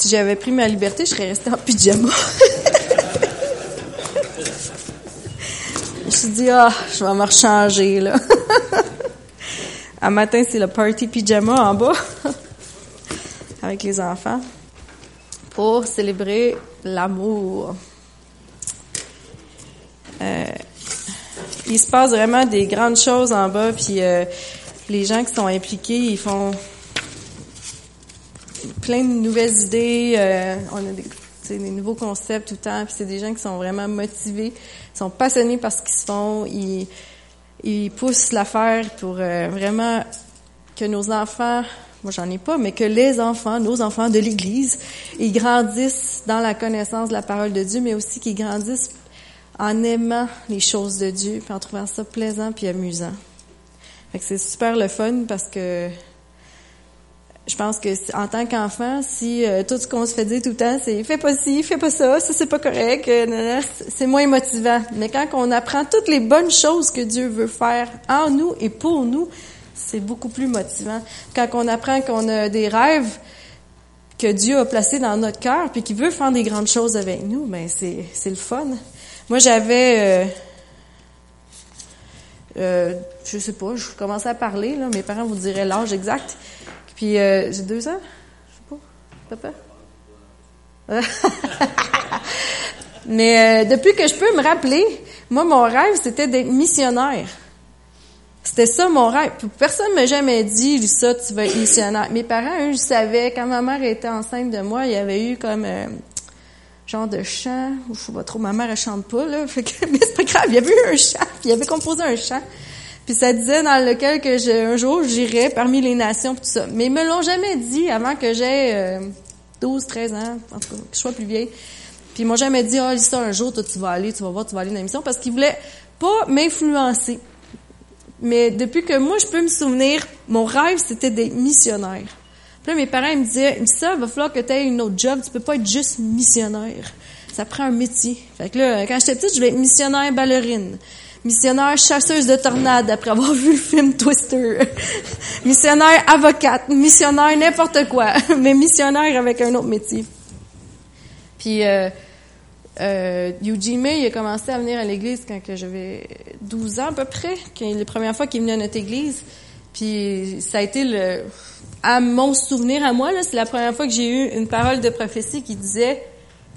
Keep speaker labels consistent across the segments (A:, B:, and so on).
A: si j'avais pris ma liberté, je serais restée en pyjama. je me suis dit, ah, je vais me rechanger, là. Un matin, c'est le party pyjama en bas, avec les enfants, pour célébrer l'amour. Euh, il se passe vraiment des grandes choses en bas, puis euh, les gens qui sont impliqués, ils font plein de nouvelles idées. Euh, on a des, nouveaux concepts tout le temps. Puis c'est des gens qui sont vraiment motivés, sont passionnés par ce qu'ils font. Ils, ils poussent l'affaire pour euh, vraiment que nos enfants, moi j'en ai pas, mais que les enfants, nos enfants de l'Église, ils grandissent dans la connaissance de la parole de Dieu, mais aussi qu'ils grandissent en aimant les choses de Dieu, puis en trouvant ça plaisant puis amusant. Fait que c'est super le fun parce que je pense que en tant qu'enfant, si euh, tout ce qu'on se fait dire tout le temps, c'est fais pas ci, fais pas ça, ça c'est pas correct, euh, c'est moins motivant. Mais quand on apprend toutes les bonnes choses que Dieu veut faire en nous et pour nous, c'est beaucoup plus motivant. Quand on apprend qu'on a des rêves que Dieu a placés dans notre cœur, puis qu'il veut faire des grandes choses avec nous, ben c'est c'est le fun. Moi j'avais euh, euh, je sais pas, je commençais à parler, là, mes parents vous diraient l'âge exact. Puis euh, j'ai deux ans, je sais pas, papa. Mais euh, depuis que je peux me rappeler, moi mon rêve c'était d'être missionnaire. C'était ça mon rêve. personne m'a jamais dit ça, tu vas être missionnaire. Mes parents, eux, ils savaient quand ma mère était enceinte de moi, il y avait eu comme euh, genre de chant, je sais pas trop, ma mère elle chante pas là, mais c'est pas grave, il y avait eu un chant, puis il avait composé un chant. Puis ça disait dans lequel que un jour j'irai parmi les nations tout ça. Mais ils me l'ont jamais dit avant que j'aie 12, euh, 13 ans, en tout cas, que je sois plus vieille. Puis ils m'ont jamais dit, ah, oh, ça, un jour, toi, tu vas aller, tu vas voir, tu vas aller dans l'émission, parce qu'ils voulaient pas m'influencer. Mais depuis que moi, je peux me souvenir, mon rêve, c'était d'être missionnaire. Puis là, mes parents, me disaient, ça, va falloir que tu aies une autre job, tu peux pas être juste missionnaire. Ça prend un métier. Fait que là, quand j'étais petite, je voulais être missionnaire ballerine missionnaire chasseuse de tornades après avoir vu le film Twister, missionnaire avocate, missionnaire n'importe quoi, mais missionnaire avec un autre métier. Puis euh, euh, May, il a commencé à venir à l'église quand j'avais 12 ans à peu près, quand la première fois qu'il venait à notre église. Puis ça a été le à mon souvenir à moi là, c'est la première fois que j'ai eu une parole de prophétie qui disait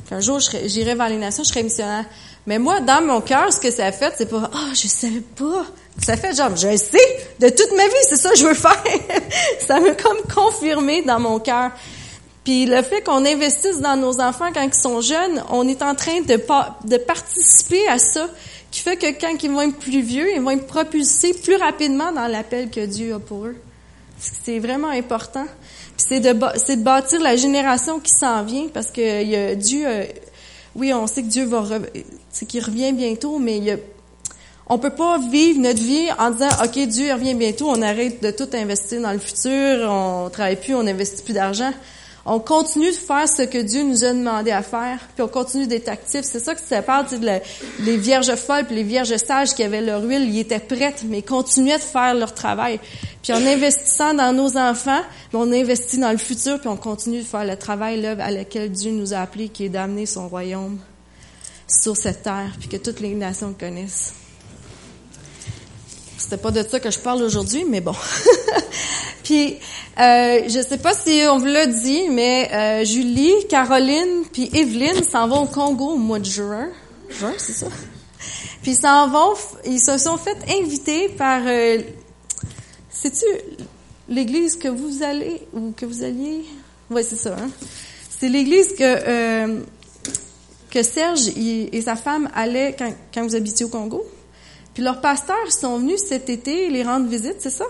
A: qu'un jour j'irai vers les nations, je serai missionnaire. Mais moi, dans mon cœur, ce que ça fait, c'est pas, ah, oh, je savais pas. Ça fait genre, je sais, de toute ma vie, c'est ça que je veux faire. ça m'a comme confirmé dans mon cœur. Puis le fait qu'on investisse dans nos enfants quand ils sont jeunes, on est en train de, de participer à ça, qui fait que quand ils vont être plus vieux, ils vont être propulsés plus rapidement dans l'appel que Dieu a pour eux. C'est vraiment important. Puis c'est de, c'est de bâtir la génération qui s'en vient, parce que Dieu oui, on sait que Dieu va, c'est qu'il revient bientôt, mais il y on peut pas vivre notre vie en disant, OK, Dieu revient bientôt, on arrête de tout investir dans le futur, on travaille plus, on n'investit plus d'argent. On continue de faire ce que Dieu nous a demandé à faire, puis on continue d'être actifs. C'est ça que ça parle, de les vierges folles puis les vierges sages qui avaient leur huile, ils étaient prêtes, mais continuaient de faire leur travail. Puis en investissant dans nos enfants, on investit dans le futur, puis on continue de faire le travail là, à lequel Dieu nous a appelés, qui est d'amener son royaume sur cette terre, puis que toutes les nations le connaissent. C'était pas de ça que je parle aujourd'hui, mais bon. puis, euh, je sais pas si on vous l'a dit, mais euh, Julie, Caroline, puis Evelyne s'en vont au Congo au mois de juin. Juin, c'est ça? Puis ils s'en vont, ils se sont fait inviter par... Euh, C'est-tu l'église que vous allez, ou que vous alliez? Oui, c'est ça. Hein? C'est l'église que... Que Serge et sa femme allaient quand, vous habitiez au Congo. Puis leurs pasteurs sont venus cet été les rendre visite, c'est ça?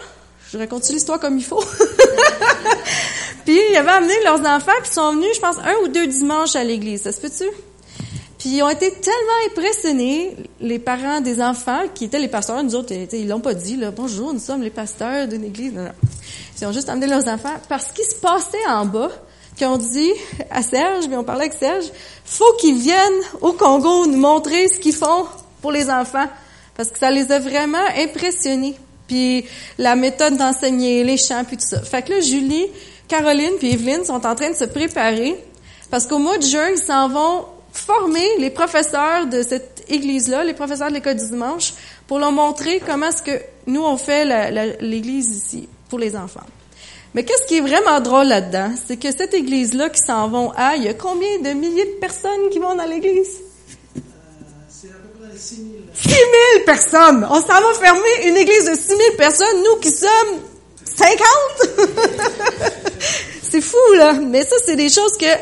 A: Je raconte l'histoire comme il faut? puis ils avaient amené leurs enfants qui sont venus, je pense, un ou deux dimanches à l'église. Ça se peut-tu? Puis ils ont été tellement impressionnés, les parents des enfants, qui étaient les pasteurs, nous autres, ils l'ont pas dit, là, bonjour, nous sommes les pasteurs d'une église. Non, non. Ils ont juste amené leurs enfants parce qu'il se passait en bas, qui ont dit à Serge, mais on parlait avec Serge, faut qu'ils viennent au Congo nous montrer ce qu'ils font pour les enfants parce que ça les a vraiment impressionnés. Puis la méthode d'enseigner, les chants, puis tout ça. Fait que là, Julie, Caroline puis Evelyne sont en train de se préparer Parce qu'au mois de juin, ils s'en vont former les professeurs de cette église-là, les professeurs de l'école du dimanche, pour leur montrer comment est-ce que nous, on fait l'église ici pour les enfants. Mais qu'est-ce qui est vraiment drôle là-dedans? C'est que cette église-là qui s'en vont à, il y a combien de milliers de personnes qui vont dans l'église?
B: C'est à peu près 6 000.
A: 6 000 personnes! On s'en va fermer une église de 6 000 personnes, nous qui sommes 50! c'est fou, là! Mais ça, c'est des choses que, tu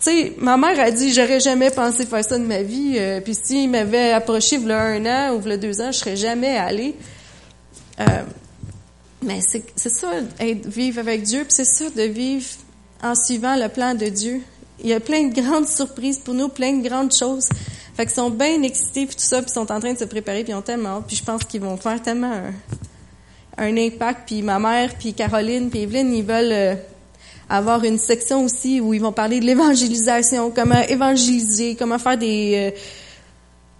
A: sais, ma mère a dit, j'aurais jamais pensé faire ça de ma vie. Euh, puis s'il m'avait approché, a un an ou a deux ans, je serais jamais allée. Euh, mais c'est ça, être, vivre avec Dieu, puis c'est ça de vivre en suivant le plan de Dieu. Il y a plein de grandes surprises pour nous, plein de grandes choses. Fait qu'ils sont bien excités puis tout ça, puis sont en train de se préparer, puis ils ont tellement hâte, puis je pense qu'ils vont faire tellement un, impact. Puis ma mère, puis Caroline, puis Evelyne, ils veulent euh, avoir une section aussi où ils vont parler de l'évangélisation, comment évangéliser, comment faire des euh,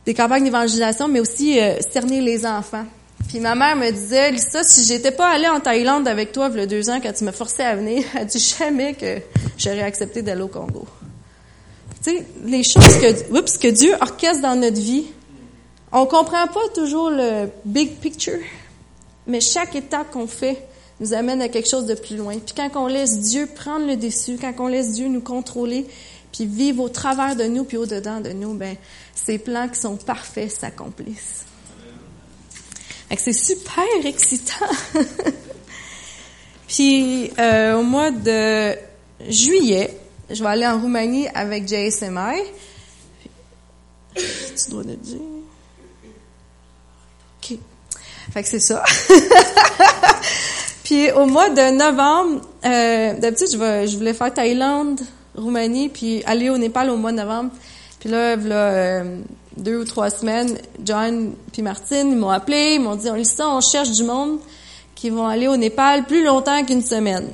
A: des campagnes d'évangélisation, mais aussi euh, cerner les enfants. Puis ma mère me disait, Lisa, si j'étais pas allée en Thaïlande avec toi il deux ans quand tu me forçais à venir, elle dit jamais que j'aurais accepté d'aller au Congo. Tu sais, les choses que, oups, que Dieu orchestre dans notre vie, on comprend pas toujours le big picture, mais chaque étape qu'on fait nous amène à quelque chose de plus loin. Puis quand on laisse Dieu prendre le dessus, quand on laisse Dieu nous contrôler, puis vivre au travers de nous puis au dedans de nous, ben ces plans qui sont parfaits s'accomplissent c'est super excitant. Puis euh, au mois de juillet, je vais aller en Roumanie avec JSMI. Tu dois le dire. OK. Fait que c'est ça. puis au mois de novembre, euh, d'habitude, je, je voulais faire Thaïlande, Roumanie, puis aller au Népal au mois de novembre. Puis là, euh, deux ou trois semaines, John puis Martine m'ont appelé, ils m'ont dit, on lit ça, on cherche du monde qui vont aller au Népal plus longtemps qu'une semaine.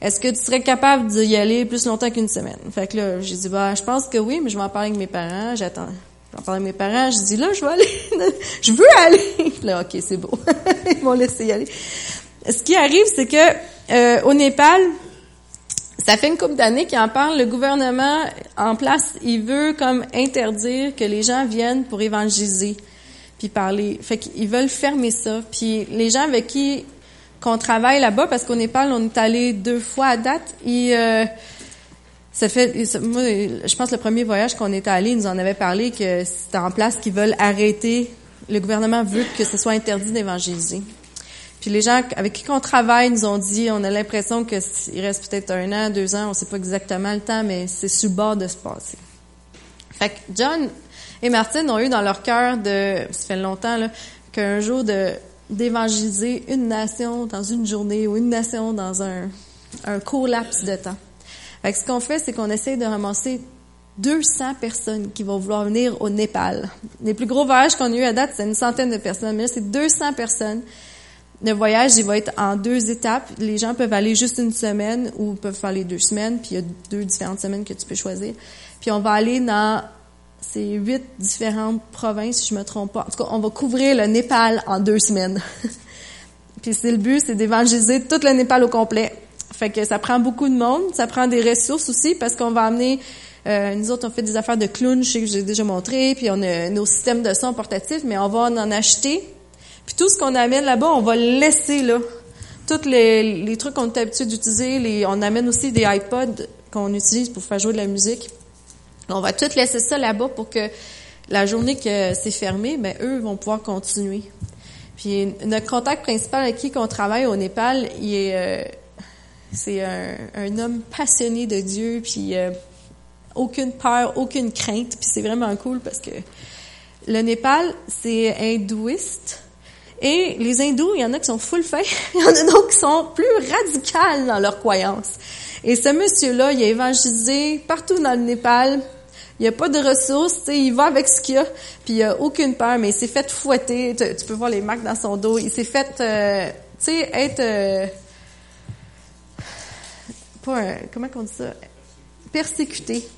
A: Est-ce que tu serais capable d'y aller plus longtemps qu'une semaine? Fait que là, j'ai dit, bah, je pense que oui, mais je vais en parler avec mes parents, j'attends. Je vais en parler avec mes parents, je dis, là, je vais aller, je veux aller. là, ok, c'est beau. Ils m'ont laissé y aller. Ce qui arrive, c'est que, euh, au Népal, ça fait une couple d'années qu'il en parle. Le gouvernement en place, il veut comme interdire que les gens viennent pour évangéliser, puis parler. Fait qu'ils veulent fermer ça. Puis les gens avec qui qu'on travaille là-bas, parce qu'au Népal, on est allé deux fois à date. Et euh, ça fait, moi, je pense le premier voyage qu'on était allé, ils nous en avait parlé que c'est en place qu'ils veulent arrêter. Le gouvernement veut que ce soit interdit d'évangéliser. Puis les gens avec qui on travaille nous ont dit, on a l'impression qu'il reste peut-être un an, deux ans, on sait pas exactement le temps, mais c'est sur de se passer. Fait que John et Martine ont eu dans leur cœur de, ça fait longtemps, là, qu'un jour de d'évangéliser une nation dans une journée ou une nation dans un, un court laps de temps. Fait que ce qu'on fait, c'est qu'on essaie de ramasser 200 personnes qui vont vouloir venir au Népal. Les plus gros voyages qu'on a eu à date, c'est une centaine de personnes, mais là, c'est 200 personnes le voyage, il va être en deux étapes. Les gens peuvent aller juste une semaine ou peuvent faire les deux semaines, puis il y a deux différentes semaines que tu peux choisir. Puis on va aller dans ces huit différentes provinces, si je me trompe pas. En tout cas, on va couvrir le Népal en deux semaines. puis c'est le but, c'est d'évangéliser tout le Népal au complet. Fait que ça prend beaucoup de monde, ça prend des ressources aussi, parce qu'on va amener euh, nous autres, on fait des affaires de clown, je sais que j'ai déjà montré, puis on a nos systèmes de son portatifs, mais on va en acheter puis tout ce qu'on amène là-bas, on va le laisser là. Tous les, les trucs qu'on est habitué d'utiliser, les, on amène aussi des iPods qu'on utilise pour faire jouer de la musique. On va tout laisser ça là-bas pour que la journée que c'est fermé, ben eux vont pouvoir continuer. Puis notre contact principal avec qui on travaille au Népal, il est euh, c'est un, un, homme passionné de Dieu, puis euh, aucune peur, aucune crainte, puis c'est vraiment cool parce que le Népal, c'est hindouiste, et les hindous, il y en a qui sont full faits, il y en a d'autres qui sont plus radicales dans leurs croyances. Et ce monsieur-là, il a évangélisé partout dans le Népal. Il n'y a pas de ressources, il va avec ce qu'il a, puis il a aucune peur, mais il s'est fait fouetter. Tu, peux voir les marques dans son dos. Il s'est fait, euh, tu sais, être euh, pas un, comment on dit ça, persécuté.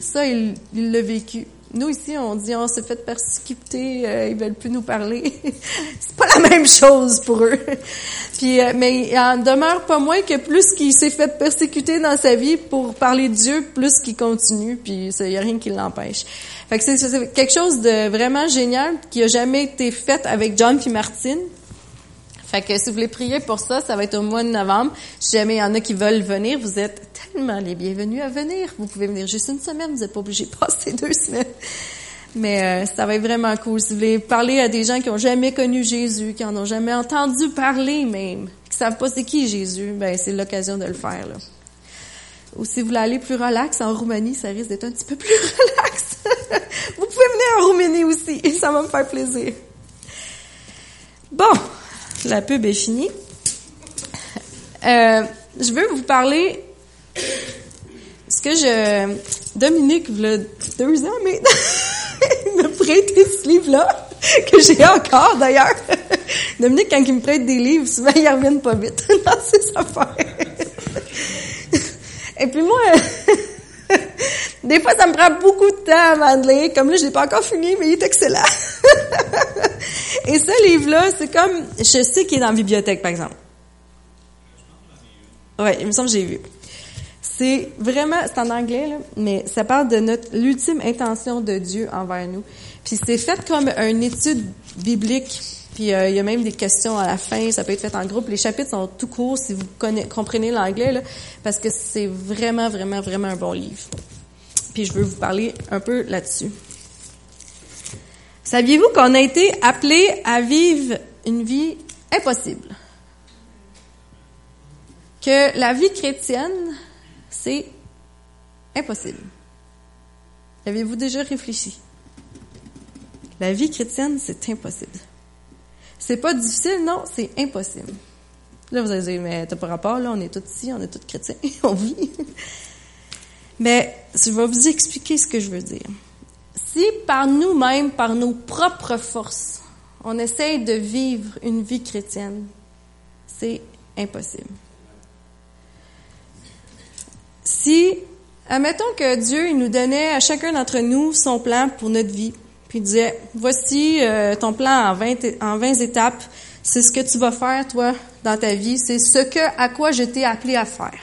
A: Ça, il l'a vécu. Nous ici, on dit on s'est fait persécuter, euh, ils veulent plus nous parler. c'est pas la même chose pour eux. Puis, euh, mais il en demeure pas moins que plus qu'il s'est fait persécuter dans sa vie pour parler de Dieu, plus qu'il continue. Puis il y a rien qui l'empêche. Fait que c'est quelque chose de vraiment génial qui a jamais été fait avec John puis Martine. Fait que si vous voulez prier pour ça, ça va être au mois de novembre. Si jamais il y en a qui veulent venir, vous êtes tellement les bienvenus à venir. Vous pouvez venir juste une semaine, vous n'êtes pas obligé de passer deux semaines. Mais euh, ça va être vraiment cool. Si vous voulez parler à des gens qui ont jamais connu Jésus, qui en ont jamais entendu parler même, qui savent pas c'est qui Jésus, ben c'est l'occasion de le faire. Là. Ou si vous voulez aller plus relax en Roumanie, ça risque d'être un petit peu plus relax. vous pouvez venir en Roumanie aussi, ça va me faire plaisir. Bon, la pub est finie. Euh, je veux vous parler ce que je Dominique il deux ans maintenant m'a prêté ce livre là que j'ai encore d'ailleurs. Dominique quand il me prête des livres, souvent il reviennent pas vite dans ses affaires. Et puis moi des fois ça me prend beaucoup de temps à lire, comme là je l'ai pas encore fini mais il est excellent. Et ce livre-là, c'est comme, je sais qu'il est dans la bibliothèque, par exemple. Ouais, il me semble que j'ai vu. C'est vraiment, c'est en anglais, là, mais ça parle de notre, l'ultime intention de Dieu envers nous. Puis c'est fait comme une étude biblique. Puis euh, il y a même des questions à la fin, ça peut être fait en groupe. Les chapitres sont tout courts si vous comprenez l'anglais, parce que c'est vraiment, vraiment, vraiment un bon livre. Puis je veux vous parler un peu là-dessus. Saviez-vous qu'on a été appelé à vivre une vie impossible? Que la vie chrétienne, c'est impossible. Avez-vous déjà réfléchi? La vie chrétienne, c'est impossible. C'est pas difficile, non, c'est impossible. Là, vous allez dire, mais t'as pas rapport, là, on est tous ici, on est tous chrétiens, on vit. mais je vais vous expliquer ce que je veux dire. Si par nous-mêmes, par nos propres forces, on essaye de vivre une vie chrétienne, c'est impossible. Si, admettons que Dieu il nous donnait à chacun d'entre nous son plan pour notre vie, puis il disait, voici euh, ton plan en 20, en 20 étapes, c'est ce que tu vas faire, toi, dans ta vie, c'est ce que, à quoi je t'ai appelé à faire.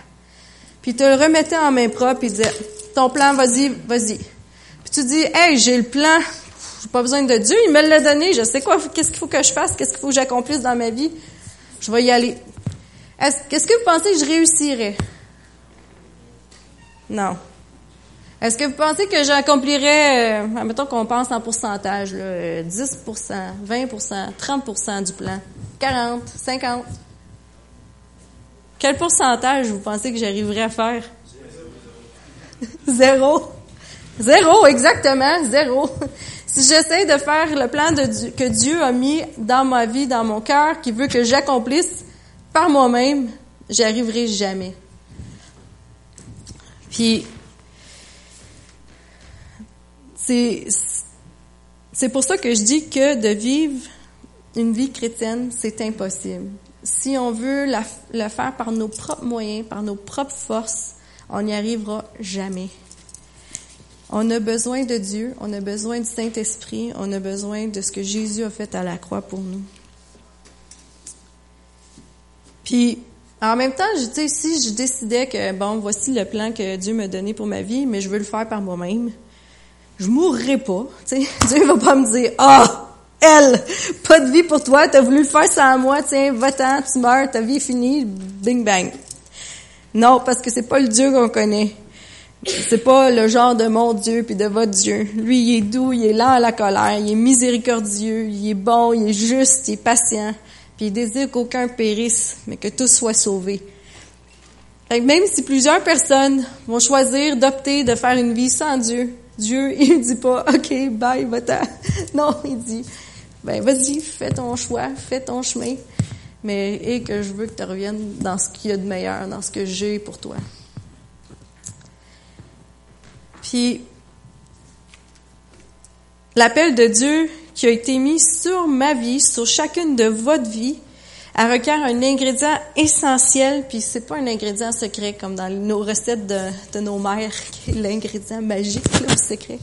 A: Puis il te le remettait en main propre, il disait, ton plan, vas-y, vas-y tu dis, hey, j'ai le plan, j'ai pas besoin de Dieu, il me l'a donné, je sais quoi, qu'est-ce qu'il faut que je fasse, qu'est-ce qu'il faut que j'accomplisse dans ma vie, je vais y aller. Est-ce que vous pensez que je réussirais? Non. Est-ce que vous pensez que j'accomplirais, euh, admettons qu'on pense en pourcentage, là, 10% 20% 30% du plan, 40, 50? Quel pourcentage vous pensez que j'arriverais à faire? Zéro. Zéro, exactement, zéro. Si j'essaie de faire le plan que Dieu a mis dans ma vie, dans mon cœur, qui veut que j'accomplisse par moi-même, j'y arriverai jamais. Puis, c'est, pour ça que je dis que de vivre une vie chrétienne, c'est impossible. Si on veut la, le faire par nos propres moyens, par nos propres forces, on n'y arrivera jamais. On a besoin de Dieu, on a besoin du Saint-Esprit, on a besoin de ce que Jésus a fait à la croix pour nous. Puis, en même temps, je sais, si je décidais que, bon, voici le plan que Dieu m'a donné pour ma vie, mais je veux le faire par moi-même, je mourrai pas. Tu sais, Dieu va pas me dire, ah, elle, pas de vie pour toi, t'as voulu le faire sans moi, tiens, va-t'en, tu meurs, ta vie est finie, bing bang. Non, parce que c'est pas le Dieu qu'on connaît. C'est pas le genre de mon Dieu puis de votre Dieu. Lui, il est doux, il est lent à la colère, il est miséricordieux, il est bon, il est juste, il est patient. Puis il désire qu'aucun périsse, mais que tous soient sauvés. même si plusieurs personnes vont choisir d'opter de faire une vie sans Dieu, Dieu, il dit pas, OK, bye, va-t'en. Non, il dit, ben, vas-y, fais ton choix, fais ton chemin. Mais, et que je veux que tu reviennes dans ce qu'il y a de meilleur, dans ce que j'ai pour toi. Puis l'appel de Dieu qui a été mis sur ma vie, sur chacune de votre vie, elle requiert un ingrédient essentiel, puis c'est pas un ingrédient secret comme dans nos recettes de, nos mères, qui est l'ingrédient magique, le secret.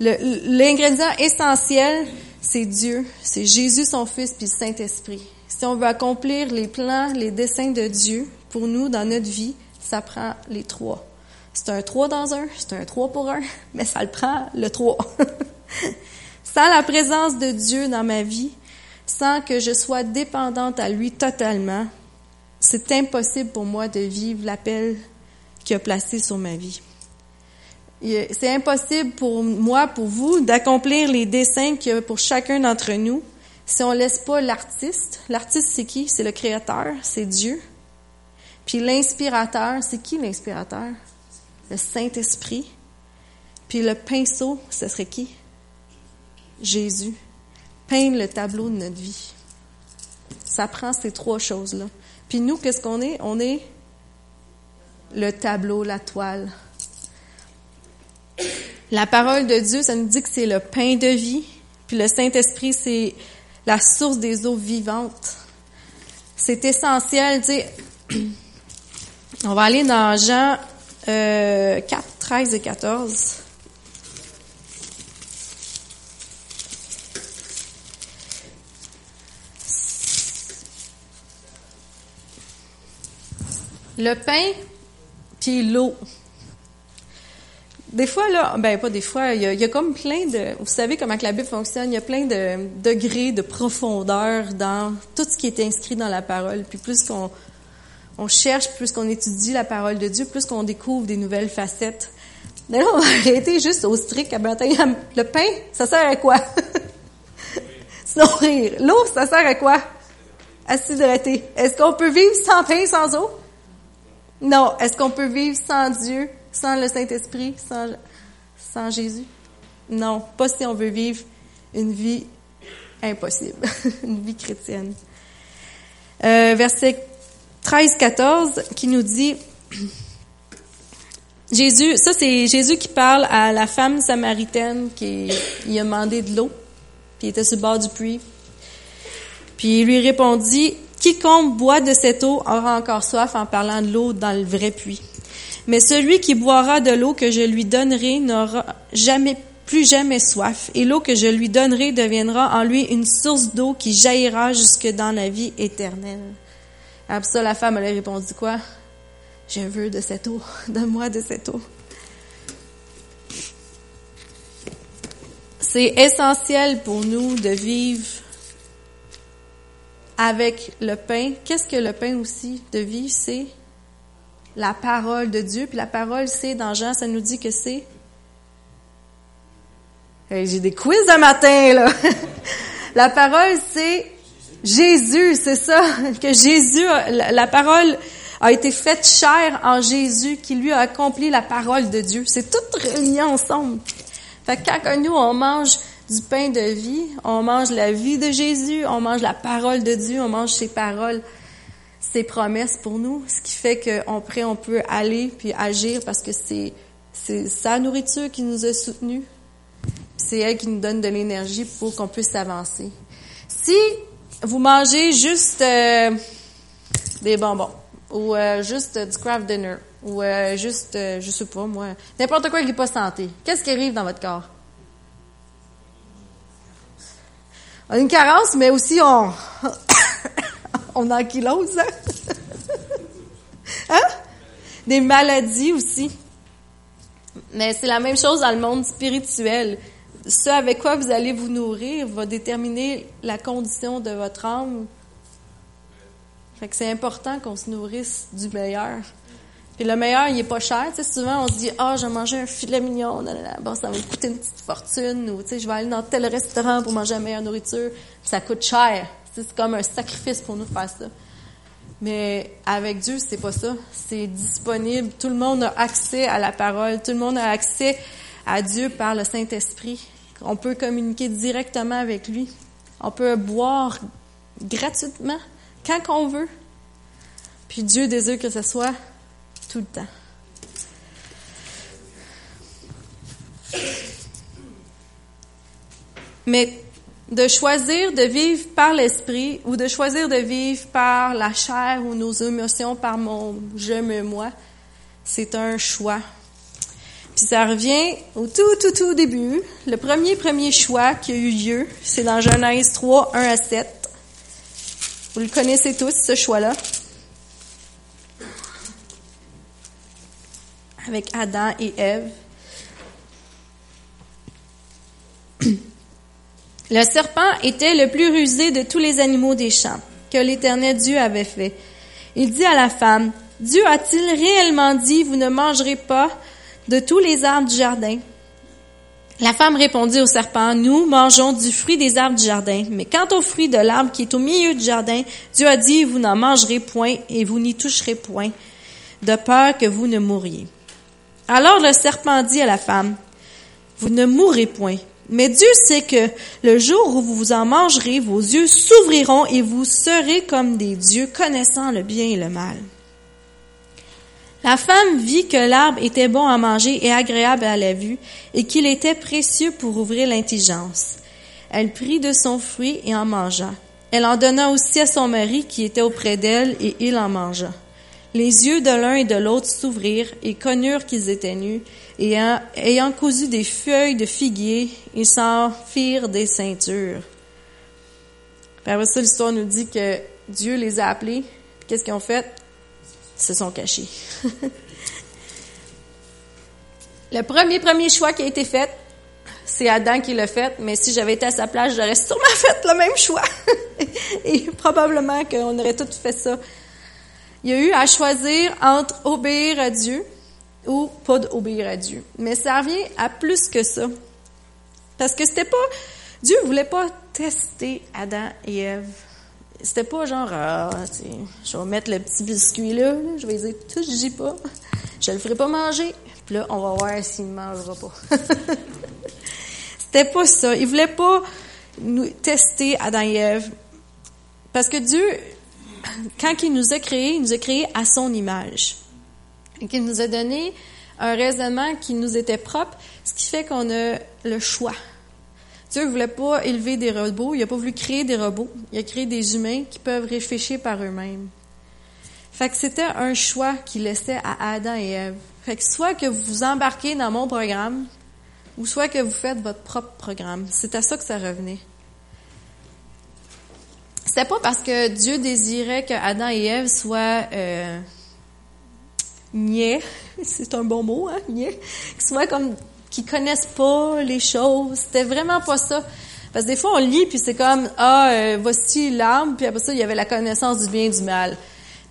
A: L'ingrédient essentiel, c'est Dieu, c'est Jésus son Fils, puis le Saint-Esprit. Si on veut accomplir les plans, les desseins de Dieu pour nous dans notre vie, ça prend les trois. C'est un trois dans un, c'est un trois pour un, mais ça le prend le trois. sans la présence de Dieu dans ma vie, sans que je sois dépendante à lui totalement, c'est impossible pour moi de vivre l'appel qu'il a placé sur ma vie. C'est impossible pour moi, pour vous, d'accomplir les desseins qu'il y pour chacun d'entre nous si on laisse pas l'artiste. L'artiste, c'est qui? C'est le créateur, c'est Dieu. Puis l'inspirateur, c'est qui l'inspirateur? Le Saint-Esprit. Puis le pinceau, ce serait qui? Jésus. Peindre le tableau de notre vie. Ça prend ces trois choses-là. Puis nous, qu'est-ce qu'on est? On est le tableau, la toile. La parole de Dieu, ça nous dit que c'est le pain de vie, puis le Saint-Esprit, c'est la source des eaux vivantes. C'est essentiel. On va aller dans Jean euh, 4, 13 et 14. Le pain puis l'eau. Des fois, là, ben pas des fois, il y, a, comme plein de... Vous savez comment que la Bible fonctionne, il y a plein de degrés de profondeur dans tout ce qui est inscrit dans la parole. Puis plus qu'on on cherche, plus qu'on étudie la parole de Dieu, plus qu'on découvre des nouvelles facettes. D'ailleurs, on va arrêter juste au strict à Le pain, ça sert à quoi? Se nourrir. L'eau, ça sert à quoi? À s'hydrater. Est-ce qu'on peut vivre sans pain, sans eau? Non. Est-ce qu'on peut vivre sans Dieu, sans le Saint-Esprit, sans, sans Jésus? Non. Pas si on veut vivre une vie impossible, une vie chrétienne. Euh, verset 13-14 qui nous dit, Jésus, ça c'est Jésus qui parle à la femme samaritaine qui il a demandé de l'eau, puis il était sur le bord du puits. Puis il lui répondit, Quiconque boit de cette eau aura encore soif en parlant de l'eau dans le vrai puits. Mais celui qui boira de l'eau que je lui donnerai n'aura jamais plus jamais soif, et l'eau que je lui donnerai deviendra en lui une source d'eau qui jaillira jusque dans la vie éternelle. Après ça, la femme, elle a répondu quoi? Je veux de cette eau, donne-moi de cette eau. C'est essentiel pour nous de vivre avec le pain. Qu'est-ce que le pain aussi de vie? C'est la parole de Dieu. Puis la parole, c'est, dans Jean, ça nous dit que c'est... J'ai des quiz de matin, là. la parole, c'est Jésus, c'est ça. Que Jésus, la, parole a été faite chair en Jésus, qui lui a accompli la parole de Dieu. C'est tout relié ensemble. Fait que quand nous, on mange du pain de vie, on mange la vie de Jésus, on mange la parole de Dieu, on mange ses paroles, ses promesses pour nous, ce qui fait qu'on on peut aller puis agir parce que c'est c'est sa nourriture qui nous a soutenus. C'est elle qui nous donne de l'énergie pour qu'on puisse avancer. Si vous mangez juste euh, des bonbons ou euh, juste du craft dinner ou euh, juste, je sais pas moi, n'importe quoi qui n'est pas santé, qu'est-ce qui arrive dans votre corps? On a une carence, mais aussi on, on ankylose. Hein? hein? Des maladies aussi. Mais c'est la même chose dans le monde spirituel. Ce avec quoi vous allez vous nourrir va déterminer la condition de votre âme. Fait que c'est important qu'on se nourrisse du meilleur. Puis le meilleur, il est pas cher. Tu sais, souvent, on se dit, ah, je vais manger un filet mignon. Bon, ça va me coûter une petite fortune. Ou, tu sais, je vais aller dans tel restaurant pour manger la meilleure nourriture. Ça coûte cher. C'est comme un sacrifice pour nous de faire ça. Mais avec Dieu, c'est pas ça. C'est disponible. Tout le monde a accès à la parole. Tout le monde a accès à Dieu par le Saint-Esprit. On peut communiquer directement avec lui. On peut boire gratuitement quand on veut. Puis Dieu désire que ce soit le temps. Mais de choisir de vivre par l'esprit ou de choisir de vivre par la chair ou nos émotions, par mon je me moi, c'est un choix. Puis ça revient au tout, tout, tout début. Le premier, premier choix qui a eu lieu, c'est dans Genèse 3, 1 à 7. Vous le connaissez tous, ce choix-là. Avec Adam et Ève. Le serpent était le plus rusé de tous les animaux des champs que l'Éternel Dieu avait fait. Il dit à la femme, Dieu a-t-il réellement dit, vous ne mangerez pas de tous les arbres du jardin? La femme répondit au serpent, nous mangeons du fruit des arbres du jardin, mais quant au fruit de l'arbre qui est au milieu du jardin, Dieu a dit, vous n'en mangerez point et vous n'y toucherez point, de peur que vous ne mouriez. Alors le serpent dit à la femme, vous ne mourrez point, mais Dieu sait que le jour où vous en mangerez, vos yeux s'ouvriront et vous serez comme des dieux connaissant le bien et le mal. La femme vit que l'arbre était bon à manger et agréable à la vue, et qu'il était précieux pour ouvrir l'intelligence. Elle prit de son fruit et en mangea. Elle en donna aussi à son mari qui était auprès d'elle, et il en mangea. Les yeux de l'un et de l'autre s'ouvrirent et connurent qu'ils étaient nus, et ayant cousu des feuilles de figuier, ils s'en firent des ceintures. Puis après ça, l'histoire nous dit que Dieu les a appelés. Qu'est-ce qu'ils ont fait? Ils se sont cachés. le premier, premier choix qui a été fait, c'est Adam qui l'a fait, mais si j'avais été à sa place, j'aurais sûrement fait le même choix. et probablement qu'on aurait tous fait ça il y a eu à choisir entre obéir à Dieu ou pas d'obéir à Dieu. Mais ça revient à plus que ça. Parce que c'était pas, Dieu voulait pas tester Adam et Ève. C'était pas genre, ah, je vais mettre le petit biscuit là, je vais dire, tout, je dis pas, je le ferai pas manger, puis là, on va voir s'il ne mangera pas. c'était pas ça. Il voulait pas nous tester Adam et Ève. Parce que Dieu, quand il nous a créés, il nous a créés à son image. Et qu'il nous a donné un raisonnement qui nous était propre, ce qui fait qu'on a le choix. Dieu ne voulait pas élever des robots, il n'a pas voulu créer des robots, il a créé des humains qui peuvent réfléchir par eux-mêmes. Fait que c'était un choix qu'il laissait à Adam et Ève. Fait que soit que vous embarquez dans mon programme, ou soit que vous faites votre propre programme. C'est à ça que ça revenait. C'était pas parce que Dieu désirait que Adam et Ève soient euh, niais, c'est un bon mot, hein, niais, qu'ils soient comme qui connaissent pas les choses. C'était vraiment pas ça. Parce que des fois on lit puis c'est comme ah euh, voici l'âme puis après ça il y avait la connaissance du bien et du mal.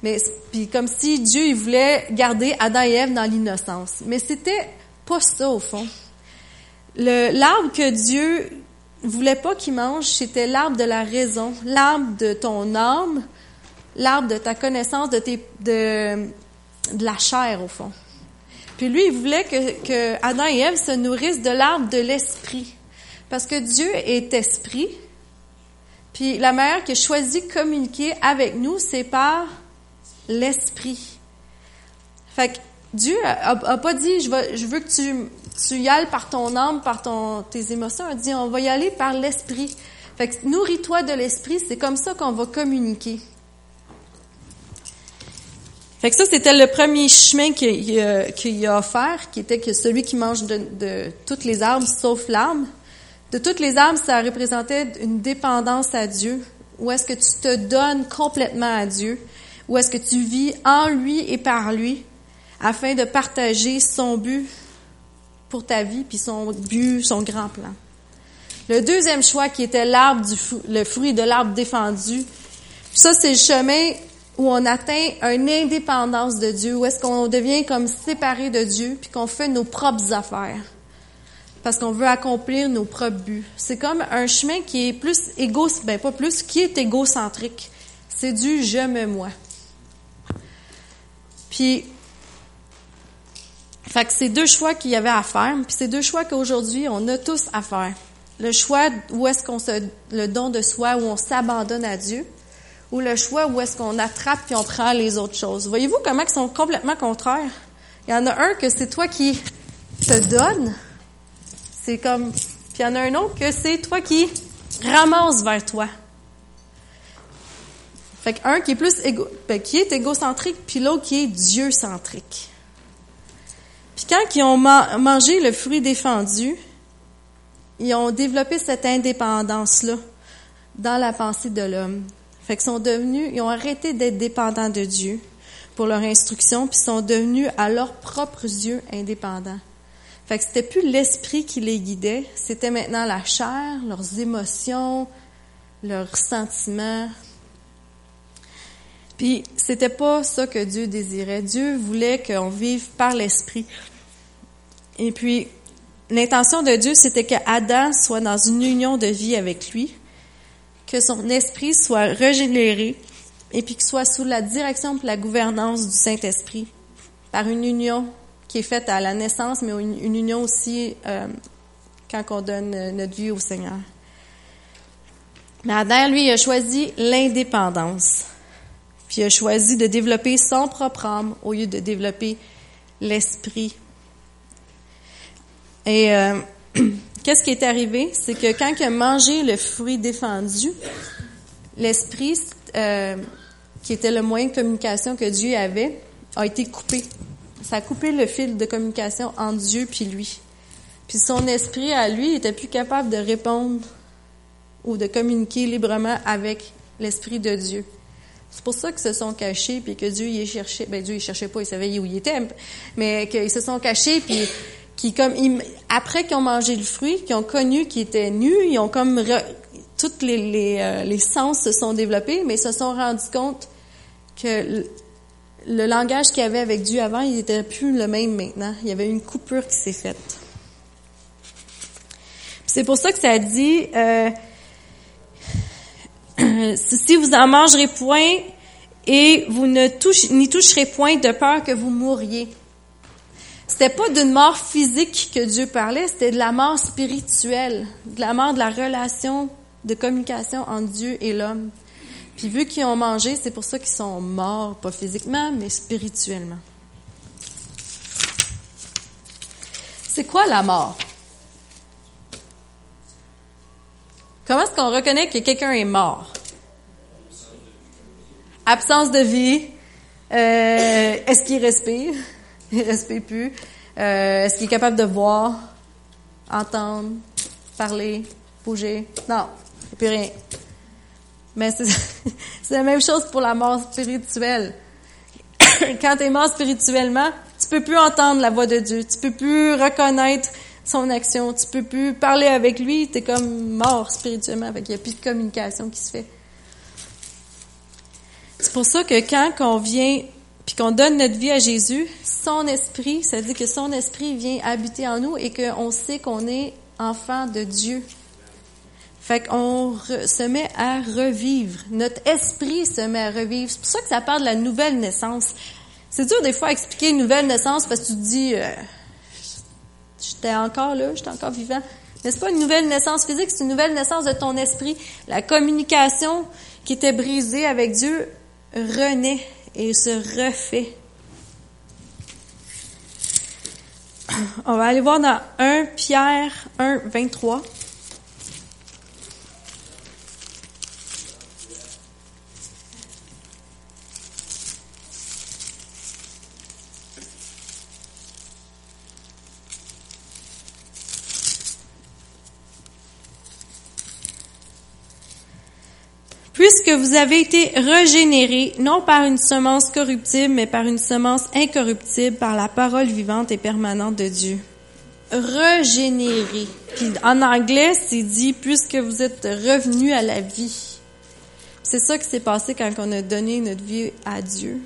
A: Mais puis comme si Dieu il voulait garder Adam et Ève dans l'innocence. Mais c'était pas ça au fond. L'arbre que Dieu voulait pas qu'il mange, c'était l'arbre de la raison, l'arbre de ton âme, l'arbre de ta connaissance de, tes, de, de la chair, au fond. Puis lui, il voulait que, que Adam et Ève se nourrissent de l'arbre de l'esprit. Parce que Dieu est esprit. Puis la manière que choisit de communiquer avec nous, c'est par l'esprit. Fait que Dieu a, a, pas dit, je veux, je veux que tu tu y ailles par ton âme, par ton, tes émotions. On dit, on va y aller par l'esprit. Fait que nourris-toi de l'esprit, c'est comme ça qu'on va communiquer. Fait que ça, c'était le premier chemin qu'il a, qu'il a offert, qui était que celui qui mange de, de toutes les arbres, sauf l'arbre. De toutes les arbres, ça représentait une dépendance à Dieu. Où est-ce que tu te donnes complètement à Dieu? Où est-ce que tu vis en lui et par lui afin de partager son but, pour ta vie, puis son but, son grand plan. Le deuxième choix qui était l'arbre du le fruit de l'arbre défendu. Ça, c'est le chemin où on atteint une indépendance de Dieu, où est-ce qu'on devient comme séparé de Dieu, puis qu'on fait nos propres affaires. Parce qu'on veut accomplir nos propres buts. C'est comme un chemin qui est plus égo, ben pas plus, qui est égocentrique. C'est du je me moi. Puis fait que c'est deux choix qu'il y avait à faire, puis c'est deux choix qu'aujourd'hui on a tous à faire. Le choix où est-ce qu'on se, le don de soi, où on s'abandonne à Dieu, ou le choix où est-ce qu'on attrape puis on prend les autres choses. Voyez-vous comment ils sont complètement contraires? Il y en a un que c'est toi qui te donnes, c'est comme, puis il y en a un autre que c'est toi qui ramasses vers toi. Fait qu'un qui est plus égo, ben, qui est égocentrique, puis l'autre qui est Dieu-centrique. Puis quand ils ont mangé le fruit défendu, ils ont développé cette indépendance-là dans la pensée de l'homme. Fait qu'ils sont devenus, ils ont arrêté d'être dépendants de Dieu pour leur instruction, puis sont devenus à leurs propres yeux indépendants. Fait que c'était plus l'esprit qui les guidait, c'était maintenant la chair, leurs émotions, leurs sentiments. Puis c'était pas ça que Dieu désirait. Dieu voulait qu'on vive par l'esprit. Et puis l'intention de Dieu, c'était que Adam soit dans une union de vie avec lui, que son esprit soit régénéré et puis qu'il soit sous la direction et la gouvernance du Saint-Esprit par une union qui est faite à la naissance, mais une, union aussi euh, quand on donne euh, notre vie au Seigneur. Mais Adam, lui, a choisi l'indépendance. Puis a choisi de développer son propre âme au lieu de développer l'esprit. Et euh, qu'est-ce qui est arrivé? C'est que quand il a mangé le fruit défendu, l'esprit, euh, qui était le moyen de communication que Dieu avait, a été coupé. Ça a coupé le fil de communication entre Dieu puis lui. Puis son esprit à lui était plus capable de répondre ou de communiquer librement avec l'esprit de Dieu. C'est pour ça qu'ils se sont cachés puis que Dieu y cherchait. Ben Dieu il cherchait pas, il savait où il était, mais qu'ils se sont cachés puis qui comme après qu'ils ont mangé le fruit, qu'ils ont connu qu'ils étaient nus, ils ont comme toutes les les, euh, les sens se sont développés, mais ils se sont rendus compte que le, langage qu'il y avait avec Dieu avant, il n'était plus le même maintenant. Il y avait une coupure qui s'est faite. C'est pour ça que ça dit, euh, si vous en mangerez point et vous ne n'y toucherez point de peur que vous mouriez. C'était pas d'une mort physique que Dieu parlait, c'était de la mort spirituelle, de la mort de la relation de communication entre Dieu et l'homme. Puis vu qu'ils ont mangé, c'est pour ça qu'ils sont morts, pas physiquement, mais spirituellement. C'est quoi la mort? Comment est-ce qu'on reconnaît que quelqu'un est mort? Absence de vie. Euh, est-ce qu'il respire? Il respire plus. Euh, est-ce qu'il est capable de voir, entendre, parler, bouger? Non, il plus rien. Mais c'est la même chose pour la mort spirituelle. Quand tu es mort spirituellement, tu peux plus entendre la voix de Dieu, tu peux plus reconnaître son action, tu peux plus parler avec lui, tu es comme mort spirituellement, il n'y a plus de communication qui se fait. C'est pour ça que quand on vient puis qu'on donne notre vie à Jésus, son esprit, ça veut dire que son esprit vient habiter en nous et qu'on sait qu'on est enfant de Dieu. Fait qu'on se met à revivre. Notre esprit se met à revivre. C'est pour ça que ça parle de la nouvelle naissance. C'est dur des fois à expliquer une nouvelle naissance parce que tu te dis, euh, j'étais encore là, j'étais encore vivant. Mais c'est pas une nouvelle naissance physique, c'est une nouvelle naissance de ton esprit. La communication qui était brisée avec Dieu renaît et se refait. On va aller voir dans 1 Pierre 1, 23. Puisque vous avez été régénérés, non par une semence corruptible, mais par une semence incorruptible, par la parole vivante et permanente de Dieu. Régénérés. Puis en anglais, c'est dit puisque vous êtes revenus à la vie. C'est ça qui s'est passé quand on a donné notre vie à Dieu.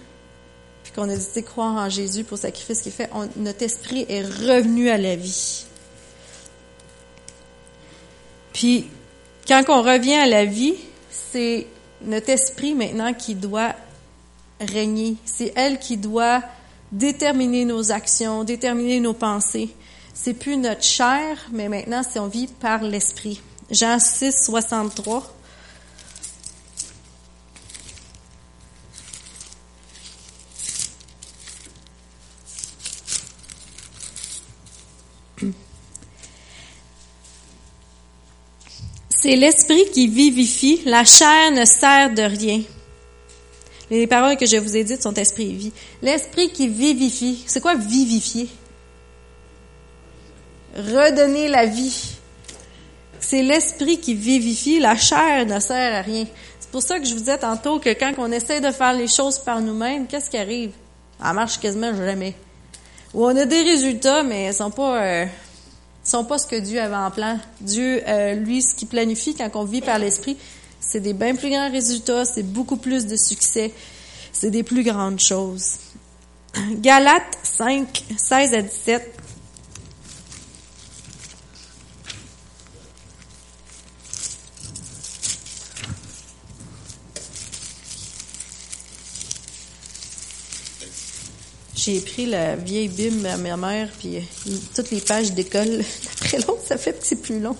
A: Puis qu'on a décidé de croire en Jésus pour le sacrifice qu'il fait. notre esprit est revenu à la vie. Puis, quand on revient à la vie, c'est notre esprit maintenant qui doit régner. C'est elle qui doit déterminer nos actions, déterminer nos pensées. C'est plus notre chair, mais maintenant, c'est on vit par l'esprit. Jean 6, 63. C'est l'esprit qui vivifie, la chair ne sert de rien. Les paroles que je vous ai dites sont esprit et vie. L'esprit qui vivifie, c'est quoi vivifier? redonner la vie. C'est l'esprit qui vivifie, la chair ne sert à rien. C'est pour ça que je vous disais tantôt que quand on essaie de faire les choses par nous-mêmes, qu'est-ce qui arrive? Ça marche quasiment jamais. Ou on a des résultats, mais ils sont pas, euh, sont pas ce que Dieu avait en plan. Dieu, euh, lui, ce qu'il planifie quand on vit par l'esprit, c'est des bien plus grands résultats, c'est beaucoup plus de succès, c'est des plus grandes choses. Galates 5, 16 à 17. J'ai pris la vieille Bible à ma mère, puis euh, toutes les pages d'école, après l'autre, ça fait c'est plus long.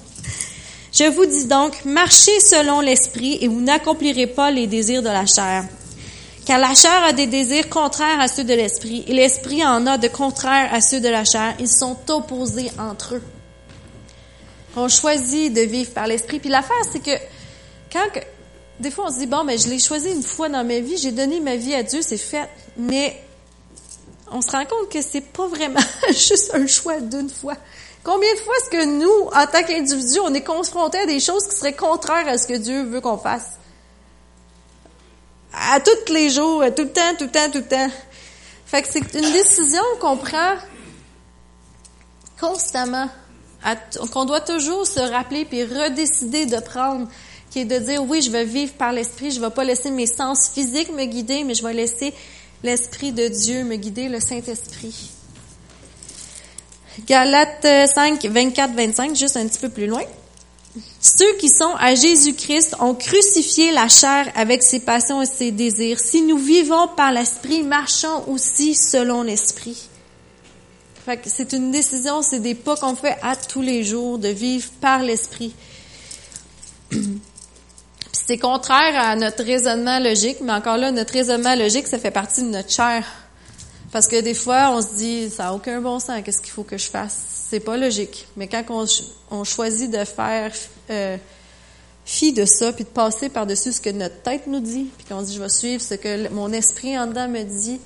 A: Je vous dis donc, marchez selon l'esprit et vous n'accomplirez pas les désirs de la chair. Car la chair a des désirs contraires à ceux de l'esprit et l'esprit en a de contraires à ceux de la chair. Ils sont opposés entre eux. On choisit de vivre par l'esprit. Puis l'affaire, c'est que quand que, des fois on se dit bon, mais je l'ai choisi une fois dans ma vie, j'ai donné ma vie à Dieu, c'est fait. Mais on se rend compte que c'est pas vraiment juste un choix d'une fois. Combien de fois est-ce que nous, en tant qu'individus, on est confrontés à des choses qui seraient contraires à ce que Dieu veut qu'on fasse? À tous les jours, tout le temps, tout le temps, tout le temps. Fait que c'est une décision qu'on prend constamment, qu'on doit toujours se rappeler puis redécider de prendre, qui est de dire oui, je vais vivre par l'esprit, je vais pas laisser mes sens physiques me guider, mais je vais laisser l'Esprit de Dieu me guider, le Saint-Esprit. Galates 5, 24, 25, juste un petit peu plus loin. Ceux qui sont à Jésus-Christ ont crucifié la chair avec ses passions et ses désirs. Si nous vivons par l'Esprit, marchons aussi selon l'Esprit. c'est une décision, c'est des pas qu'on fait à tous les jours de vivre par l'Esprit. C'est contraire à notre raisonnement logique, mais encore là, notre raisonnement logique, ça fait partie de notre chair. Parce que des fois, on se dit, ça n'a aucun bon sens, qu'est-ce qu'il faut que je fasse? C'est pas logique. Mais quand on, choisit de faire euh, fi de ça, puis de passer par-dessus ce que notre tête nous dit, puis qu'on dit, je vais suivre ce que mon esprit en dedans me dit,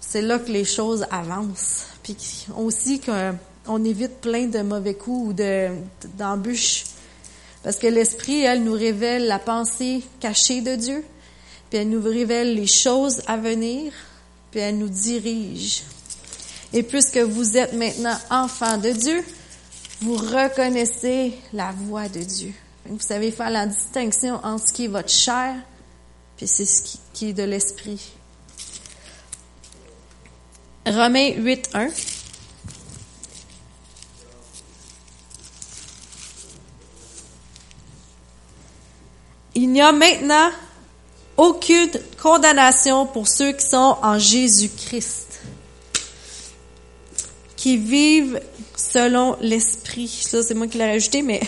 A: c'est là que les choses avancent. Puis aussi qu'on évite plein de mauvais coups ou d'embûches. Parce que l'Esprit, elle, nous révèle la pensée cachée de Dieu, puis elle nous révèle les choses à venir, puis elle nous dirige. Et puisque vous êtes maintenant enfants de Dieu, vous reconnaissez la voix de Dieu. Vous savez faire la distinction entre ce qui est votre chair, puis c'est ce qui est de l'esprit. Romains 8, 1. Il n'y a maintenant aucune condamnation pour ceux qui sont en Jésus-Christ, qui vivent selon l'esprit. Ça, c'est moi qui l'ai rajouté, mais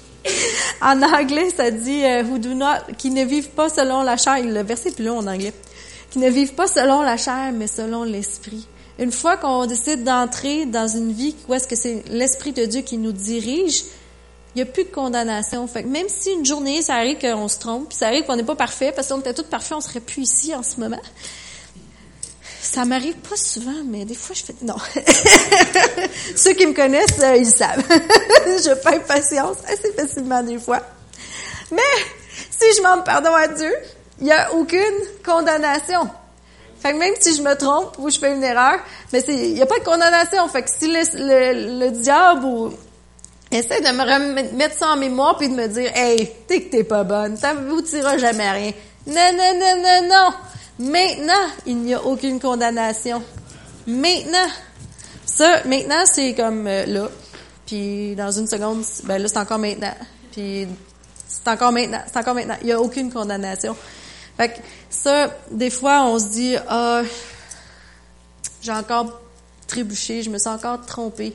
A: en anglais, ça dit euh, qui ne vivent pas selon la chair. Le verset est plus long en anglais. Qui ne vivent pas selon la chair, mais selon l'esprit. Une fois qu'on décide d'entrer dans une vie où est-ce que c'est l'esprit de Dieu qui nous dirige, il n'y a plus de condamnation. Fait que même si une journée, ça arrive qu'on se trompe, puis ça arrive qu'on n'est pas parfait, parce qu'on était tous parfaits, on serait plus ici en ce moment. Ça m'arrive pas souvent, mais des fois, je fais... Non. Ceux qui me connaissent, euh, ils savent. je perds patience assez facilement des fois. Mais si je demande pardon à Dieu, il n'y a aucune condamnation. Fait que même si je me trompe ou je fais une erreur, mais il n'y a pas de condamnation. Fait que si le, le, le diable ou Essaye de me remettre ça en mémoire puis de me dire, hey, t'es que t'es pas bonne, ça vous tirera jamais rien. Non, non, non, non, non. Maintenant, il n'y a aucune condamnation. Maintenant. Ça, maintenant, c'est comme euh, là. Puis dans une seconde, ben là, c'est encore maintenant. Puis c'est encore maintenant. C'est encore maintenant. Il n'y a aucune condamnation. Fait que ça, des fois, on se dit, ah, j'ai encore trébuché, je me sens encore trompée.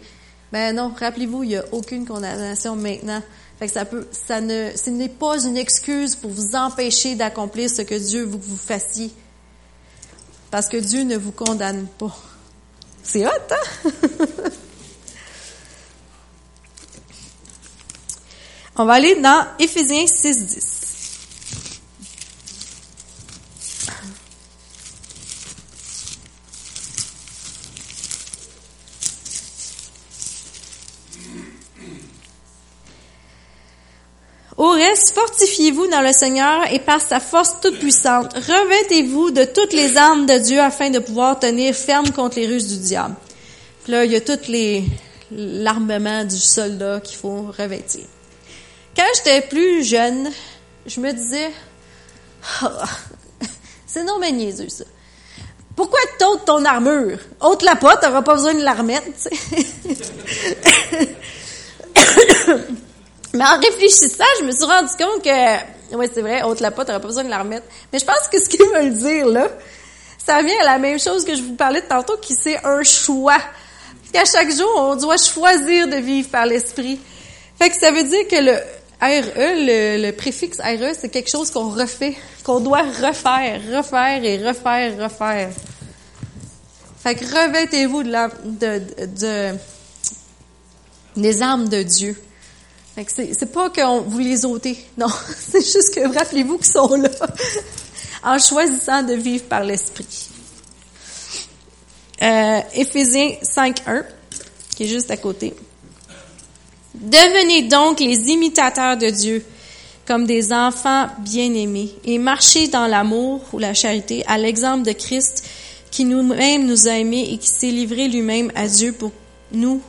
A: Ben non, rappelez-vous, il n'y a aucune condamnation maintenant. Fait que ça peut, ça ne, ce n'est pas une excuse pour vous empêcher d'accomplir ce que Dieu veut que vous fassiez. Parce que Dieu ne vous condamne pas. C'est hot, hein? On va aller dans Éphésiens 6, 10. Au reste, fortifiez-vous dans le Seigneur et par sa force toute puissante, revêtez-vous de toutes les armes de Dieu afin de pouvoir tenir ferme contre les ruses du diable. Puis là, il y a toutes les l'armement du soldat qu'il faut revêtir. Quand j'étais plus jeune, je me disais, Ah, c'est non mais niaiseux ça. Pourquoi t'ôtes ton armure? Ôte la pas, t'auras pas besoin de l'armette. Mais en réfléchissant, je me suis rendu compte que, oui, c'est vrai, ôte la pas, t'auras pas besoin de la remettre. Mais je pense que ce qu'ils veulent dire, là, ça vient à la même chose que je vous parlais de tantôt, qui c'est un choix. Qu'à chaque jour, on doit choisir de vivre par l'esprit. Fait que ça veut dire que le RE, le, le préfixe RE, c'est quelque chose qu'on refait, qu'on doit refaire, refaire et refaire, refaire. Fait que revêtez-vous de, la, de, de, de, des armes de Dieu. C'est, pas que vous les ôtez. Non, c'est juste que rappelez-vous qu'ils sont là en choisissant de vivre par l'esprit. Euh, Éphésiens 5.1, qui est juste à côté. Devenez donc les imitateurs de Dieu comme des enfants bien-aimés et marchez dans l'amour ou la charité à l'exemple de Christ qui nous-mêmes nous a aimés et qui s'est livré lui-même à Dieu pour nous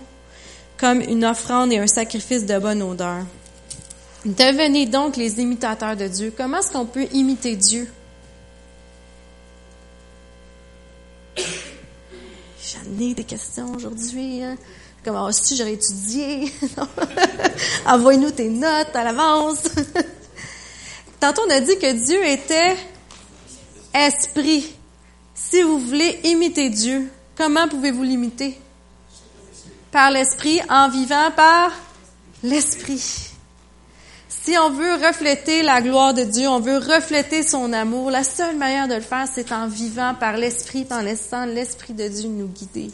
A: comme une offrande et un sacrifice de bonne odeur. Devenez donc les imitateurs de Dieu. Comment est-ce qu'on peut imiter Dieu? J'en ai des questions aujourd'hui. Hein? Comment si j'aurais étudié? Envoie-nous tes notes à l'avance. Tantôt, on a dit que Dieu était esprit. Si vous voulez imiter Dieu, comment pouvez-vous l'imiter? Par l'Esprit en vivant par l'Esprit. Si on veut refléter la gloire de Dieu, on veut refléter son amour, la seule manière de le faire, c'est en vivant par l'Esprit, en laissant l'Esprit de Dieu nous guider.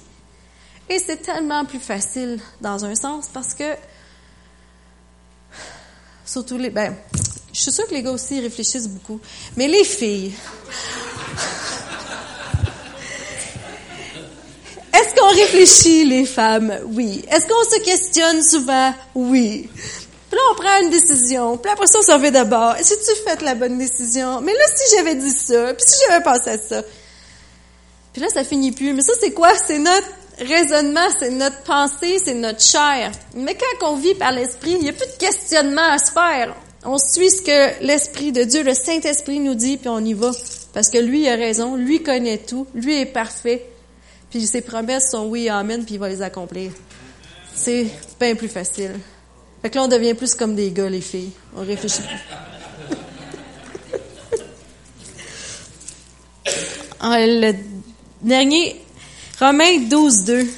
A: Et c'est tellement plus facile dans un sens parce que, surtout les, ben, je suis sûre que les gars aussi réfléchissent beaucoup, mais les filles, Qu'on réfléchit, les femmes? Oui. Est-ce qu'on se questionne souvent? Oui. Puis là, on prend une décision. Puis après on s'en fait d'abord. Est-ce que tu fait la bonne décision? Mais là, si j'avais dit ça, puis si j'avais pensé à ça? Puis là, ça finit plus. Mais ça, c'est quoi? C'est notre raisonnement, c'est notre pensée, c'est notre chair. Mais quand on vit par l'esprit, il n'y a plus de questionnement à se faire. On suit ce que l'Esprit de Dieu, le Saint-Esprit nous dit, puis on y va. Parce que lui a raison, lui connaît tout, lui est parfait. Puis ses promesses sont oui, amen, puis il va les accomplir. C'est bien plus facile. Fait que là, on devient plus comme des gars, les filles. On réfléchit plus. Ah, le dernier, Romains 12, 2.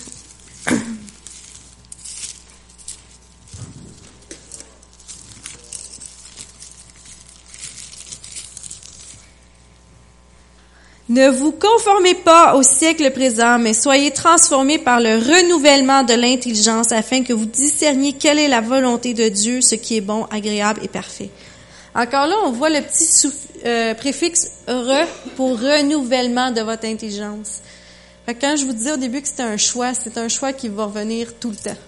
A: Ne vous conformez pas au siècle présent, mais soyez transformés par le renouvellement de l'intelligence afin que vous discerniez quelle est la volonté de Dieu, ce qui est bon, agréable et parfait. Encore là, on voit le petit euh, préfixe re pour renouvellement de votre intelligence. quand je vous disais au début que c'était un choix, c'est un choix qui va revenir tout le temps.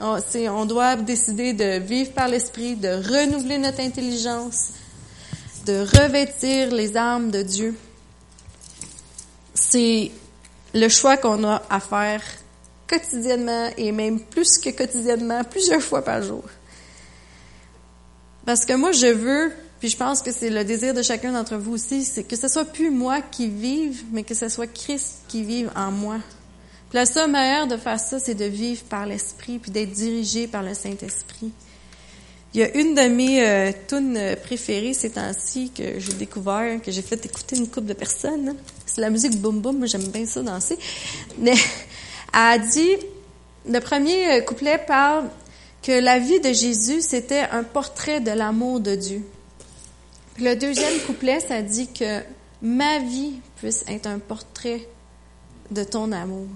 A: On, on doit décider de vivre par l'esprit, de renouveler notre intelligence, de revêtir les armes de Dieu c'est le choix qu'on a à faire quotidiennement et même plus que quotidiennement, plusieurs fois par jour. Parce que moi, je veux, puis je pense que c'est le désir de chacun d'entre vous aussi, c'est que ce soit plus moi qui vive, mais que ce soit Christ qui vive en moi. Puis la seule manière de faire ça, c'est de vivre par l'Esprit, puis d'être dirigé par le Saint-Esprit. Il y a une de mes euh, tunes préférées ces temps-ci que j'ai découvert, que j'ai fait écouter une couple de personnes. C'est la musique boum boum, j'aime bien ça danser. Mais elle a dit, le premier couplet parle que la vie de Jésus, c'était un portrait de l'amour de Dieu. Le deuxième couplet, ça dit que ma vie puisse être un portrait de ton amour.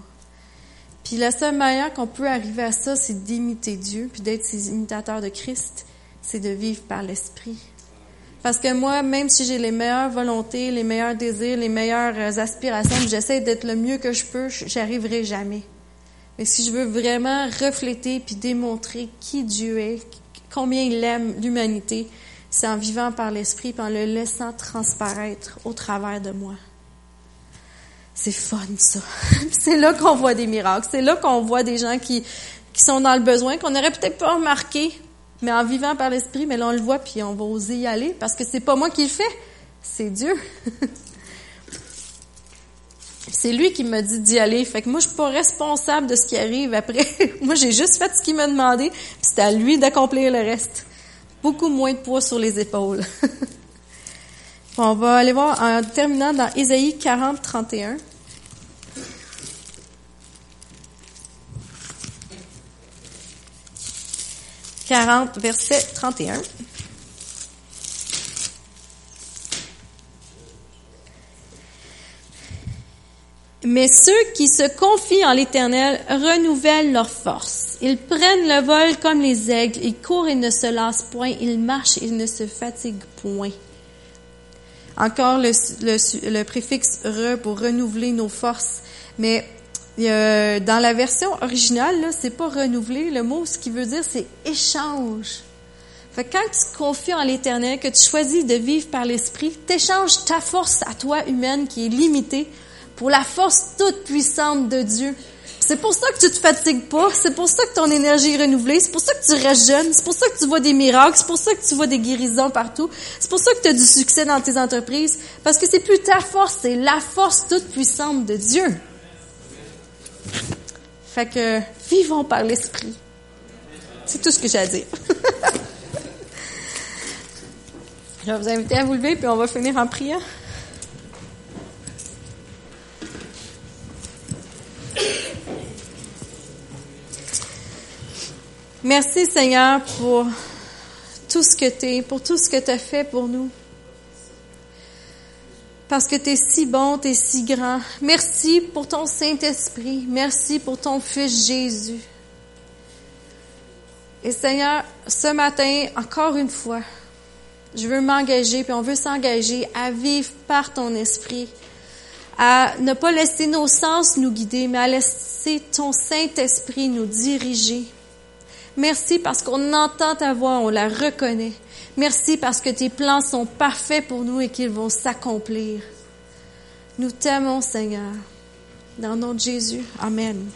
A: Puis la seule manière qu'on peut arriver à ça, c'est d'imiter Dieu, puis d'être ses imitateurs de Christ, c'est de vivre par l'Esprit. Parce que moi, même si j'ai les meilleures volontés, les meilleurs désirs, les meilleures aspirations, j'essaie d'être le mieux que je peux, j'arriverai jamais. Mais si je veux vraiment refléter puis démontrer qui Dieu est, combien il aime l'humanité, c'est en vivant par l'Esprit en le laissant transparaître au travers de moi. C'est fun, ça. c'est là qu'on voit des miracles. C'est là qu'on voit des gens qui, qui sont dans le besoin, qu'on n'aurait peut-être pas remarqué, mais en vivant par l'Esprit, mais là, on le voit, puis on va oser y aller, parce que c'est pas moi qui le fais, c'est Dieu. c'est lui qui m'a dit d'y aller. Fait que moi, je suis pas responsable de ce qui arrive après. moi, j'ai juste fait ce qu'il m'a demandé, puis c'est à lui d'accomplir le reste. Beaucoup moins de poids sur les épaules. on va aller voir en terminant dans Ésaïe 40, 31. 40, verset 31. Mais ceux qui se confient en l'Éternel renouvellent leur force. Ils prennent le vol comme les aigles, ils courent et ne se lassent point, ils marchent et ne se fatiguent point. Encore le, le, le préfixe re pour renouveler nos forces. Mais dans la version originale, c'est pas renouveler. Le mot, ce qui veut dire, c'est échange. Fait que quand tu te confies en l'Éternel, que tu choisis de vivre par l'Esprit, t'échanges ta force à toi humaine qui est limitée pour la force toute puissante de Dieu. C'est pour ça que tu te fatigues pas, c'est pour ça que ton énergie est renouvelée, c'est pour ça que tu restes jeune, c'est pour ça que tu vois des miracles, c'est pour ça que tu vois des guérisons partout, c'est pour ça que tu as du succès dans tes entreprises, parce que c'est plus ta force, c'est la force toute puissante de Dieu. Fait que vivons par l'esprit. C'est tout ce que j'ai à dire. Je vais vous inviter à vous lever, puis on va finir en priant. Merci Seigneur pour tout ce que tu es, pour tout ce que tu as fait pour nous parce que tu es si bon, tu es si grand. Merci pour ton Saint-Esprit. Merci pour ton Fils Jésus. Et Seigneur, ce matin, encore une fois, je veux m'engager, puis on veut s'engager à vivre par ton esprit, à ne pas laisser nos sens nous guider, mais à laisser ton Saint-Esprit nous diriger. Merci parce qu'on entend ta voix, on la reconnaît. Merci parce que tes plans sont parfaits pour nous et qu'ils vont s'accomplir. Nous t'aimons, Seigneur. Dans le nom de Jésus. Amen.